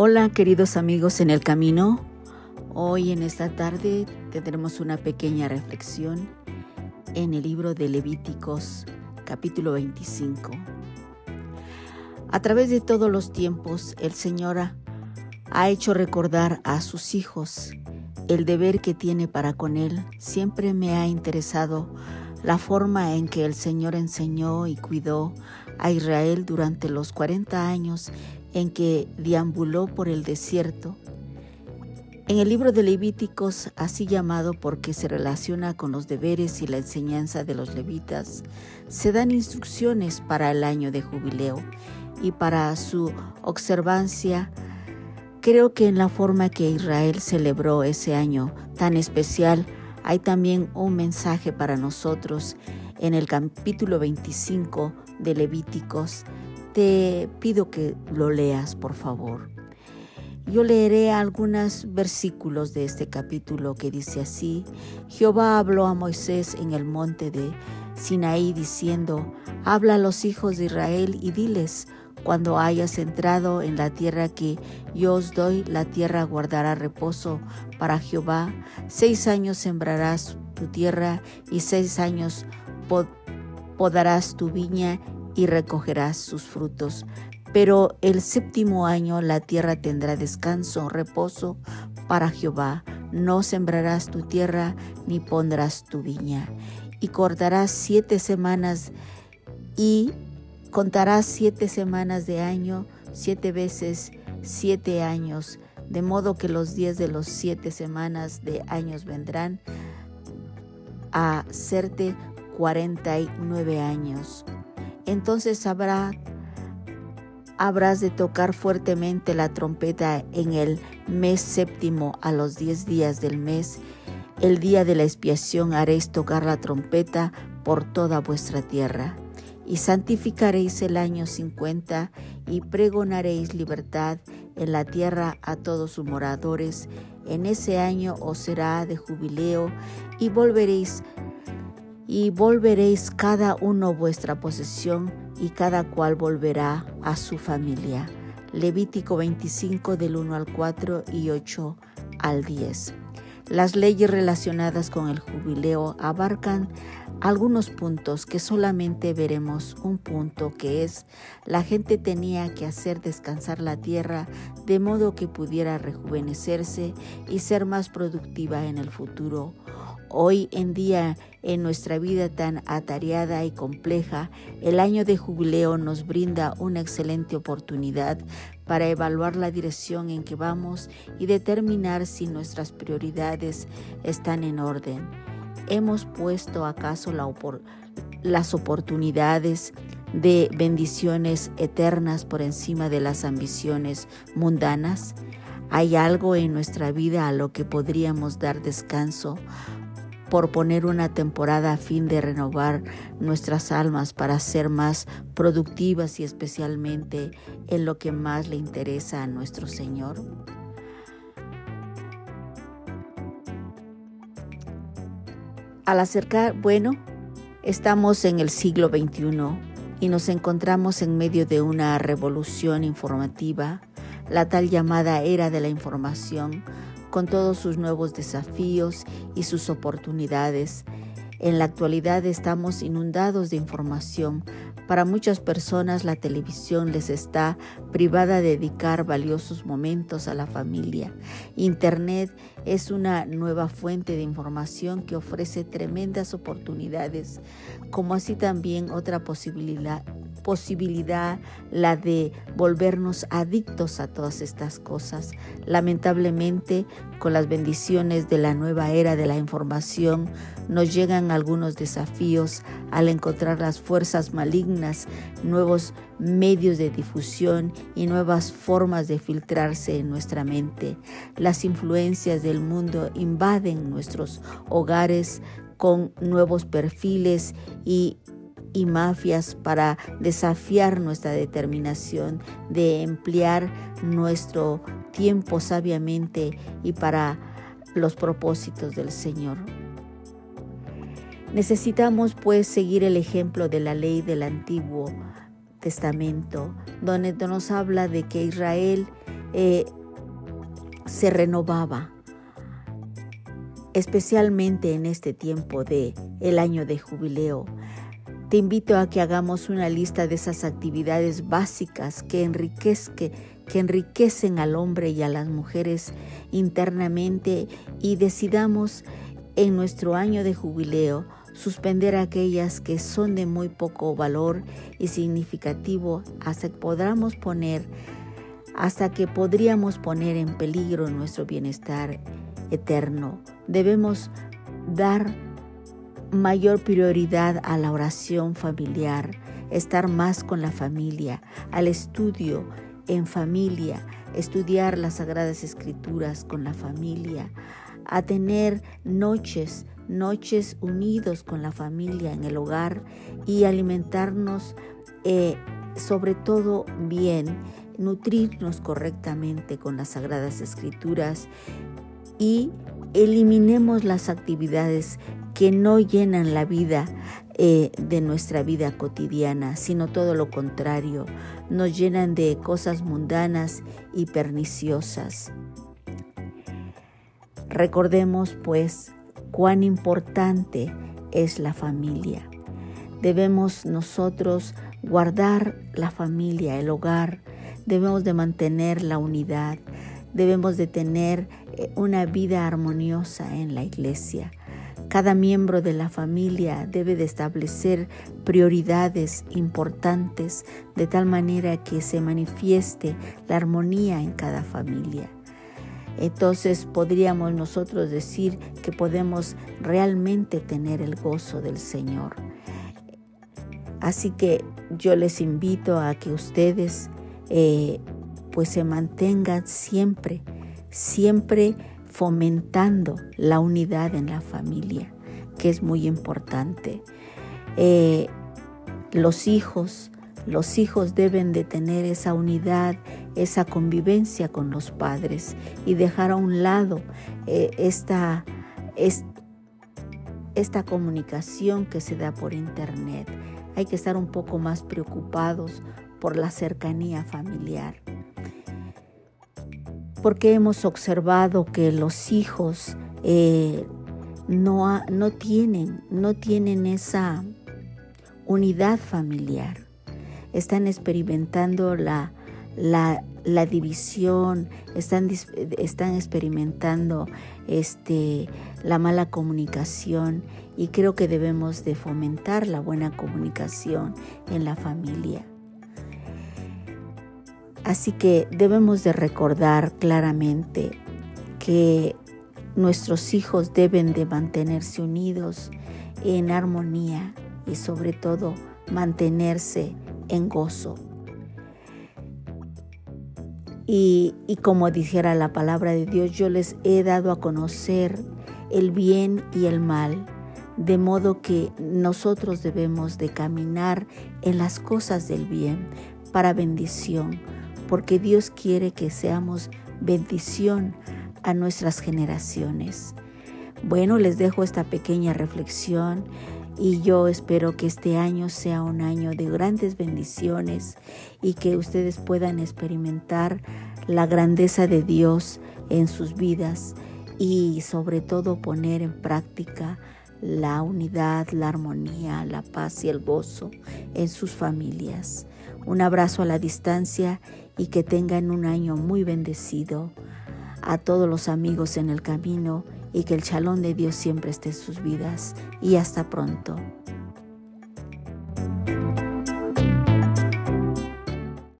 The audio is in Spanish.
Hola queridos amigos en el camino. Hoy en esta tarde tendremos una pequeña reflexión en el libro de Levíticos capítulo 25. A través de todos los tiempos el Señor ha hecho recordar a sus hijos el deber que tiene para con Él. Siempre me ha interesado la forma en que el Señor enseñó y cuidó a Israel durante los 40 años en que deambuló por el desierto. En el libro de Levíticos, así llamado porque se relaciona con los deberes y la enseñanza de los levitas, se dan instrucciones para el año de jubileo y para su observancia. Creo que en la forma que Israel celebró ese año tan especial, hay también un mensaje para nosotros en el capítulo 25 de Levíticos te pido que lo leas, por favor. Yo leeré algunos versículos de este capítulo que dice así, Jehová habló a Moisés en el monte de Sinaí diciendo, habla a los hijos de Israel y diles, cuando hayas entrado en la tierra que yo os doy, la tierra guardará reposo para Jehová. Seis años sembrarás tu tierra y seis años podarás tu viña y recogerás sus frutos. Pero el séptimo año la tierra tendrá descanso, reposo para Jehová. No sembrarás tu tierra ni pondrás tu viña. Y cortarás siete semanas y contarás siete semanas de año, siete veces siete años, de modo que los días de los siete semanas de años vendrán a serte cuarenta y nueve años entonces habrá, habrás de tocar fuertemente la trompeta en el mes séptimo a los diez días del mes. El día de la expiación haréis tocar la trompeta por toda vuestra tierra. Y santificaréis el año cincuenta y pregonaréis libertad en la tierra a todos sus moradores. En ese año os será de jubileo y volveréis y volveréis cada uno vuestra posesión y cada cual volverá a su familia. Levítico 25 del 1 al 4 y 8 al 10. Las leyes relacionadas con el jubileo abarcan algunos puntos que solamente veremos un punto que es la gente tenía que hacer descansar la tierra de modo que pudiera rejuvenecerse y ser más productiva en el futuro Hoy en día, en nuestra vida tan atareada y compleja, el año de jubileo nos brinda una excelente oportunidad para evaluar la dirección en que vamos y determinar si nuestras prioridades están en orden. ¿Hemos puesto acaso las oportunidades de bendiciones eternas por encima de las ambiciones mundanas? ¿Hay algo en nuestra vida a lo que podríamos dar descanso? Por poner una temporada a fin de renovar nuestras almas para ser más productivas y especialmente en lo que más le interesa a nuestro Señor? Al acercar, bueno, estamos en el siglo XXI y nos encontramos en medio de una revolución informativa, la tal llamada era de la información, con todos sus nuevos desafíos y sus oportunidades. En la actualidad estamos inundados de información. Para muchas personas la televisión les está privada de dedicar valiosos momentos a la familia. Internet es una nueva fuente de información que ofrece tremendas oportunidades, como así también otra posibilidad, posibilidad la de volvernos adictos a todas estas cosas. Lamentablemente, con las bendiciones de la nueva era de la información, nos llegan algunos desafíos al encontrar las fuerzas malignas, nuevos medios de difusión y nuevas formas de filtrarse en nuestra mente. Las influencias del mundo invaden nuestros hogares con nuevos perfiles y y mafias para desafiar nuestra determinación de emplear nuestro tiempo sabiamente y para los propósitos del Señor. Necesitamos pues seguir el ejemplo de la ley del Antiguo Testamento, donde nos habla de que Israel eh, se renovaba, especialmente en este tiempo de el año de jubileo. Te invito a que hagamos una lista de esas actividades básicas que, que enriquecen al hombre y a las mujeres internamente y decidamos en nuestro año de jubileo suspender aquellas que son de muy poco valor y significativo hasta que podamos poner hasta que podríamos poner en peligro nuestro bienestar eterno. Debemos dar mayor prioridad a la oración familiar, estar más con la familia, al estudio en familia, estudiar las sagradas escrituras con la familia, a tener noches, noches unidos con la familia en el hogar y alimentarnos eh, sobre todo bien, nutrirnos correctamente con las sagradas escrituras y eliminemos las actividades que no llenan la vida eh, de nuestra vida cotidiana, sino todo lo contrario, nos llenan de cosas mundanas y perniciosas. Recordemos pues cuán importante es la familia. Debemos nosotros guardar la familia, el hogar, debemos de mantener la unidad, debemos de tener eh, una vida armoniosa en la iglesia. Cada miembro de la familia debe de establecer prioridades importantes de tal manera que se manifieste la armonía en cada familia. Entonces podríamos nosotros decir que podemos realmente tener el gozo del Señor. Así que yo les invito a que ustedes eh, pues se mantengan siempre, siempre fomentando la unidad en la familia, que es muy importante. Eh, los hijos, los hijos deben de tener esa unidad, esa convivencia con los padres y dejar a un lado eh, esta, esta comunicación que se da por internet. Hay que estar un poco más preocupados por la cercanía familiar porque hemos observado que los hijos eh, no, no, tienen, no tienen esa unidad familiar. Están experimentando la, la, división, están, están experimentando este, la mala comunicación y creo que debemos de fomentar la buena comunicación en la familia. Así que debemos de recordar claramente que nuestros hijos deben de mantenerse unidos en armonía y sobre todo mantenerse en gozo. Y, como dijera la palabra de Dios, yo les he dado a conocer el bien y el mal, de modo que nosotros debemos de caminar en las cosas del bien para bendición porque Dios quiere que seamos bendición a nuestras generaciones. Bueno, les dejo esta pequeña reflexión y yo espero que este año sea un año de grandes bendiciones y que ustedes puedan experimentar la grandeza de Dios en sus vidas y sobre todo poner en práctica la unidad, la armonía, la paz y el gozo en sus familias. Un abrazo a la distancia y que tengan un año muy bendecido. A todos los amigos en el camino y que el chalón de Dios siempre esté en sus vidas. Y hasta pronto.